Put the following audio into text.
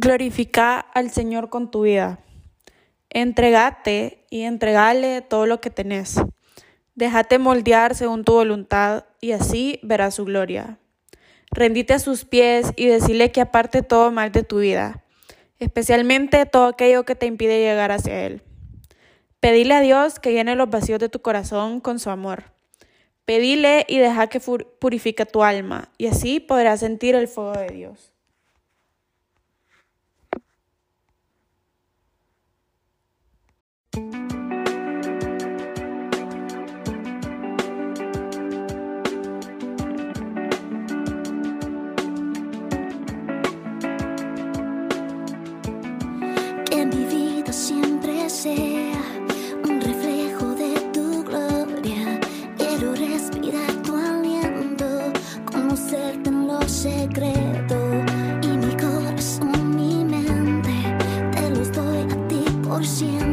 Glorifica al Señor con tu vida. Entregate y entregale todo lo que tenés. Déjate moldear según tu voluntad y así verás su gloria. Rendite a sus pies y decirle que aparte todo mal de tu vida, especialmente todo aquello que te impide llegar hacia Él. Pedile a Dios que llene los vacíos de tu corazón con su amor. Pedile y deja que purifique tu alma, y así podrás sentir el fuego de Dios. Y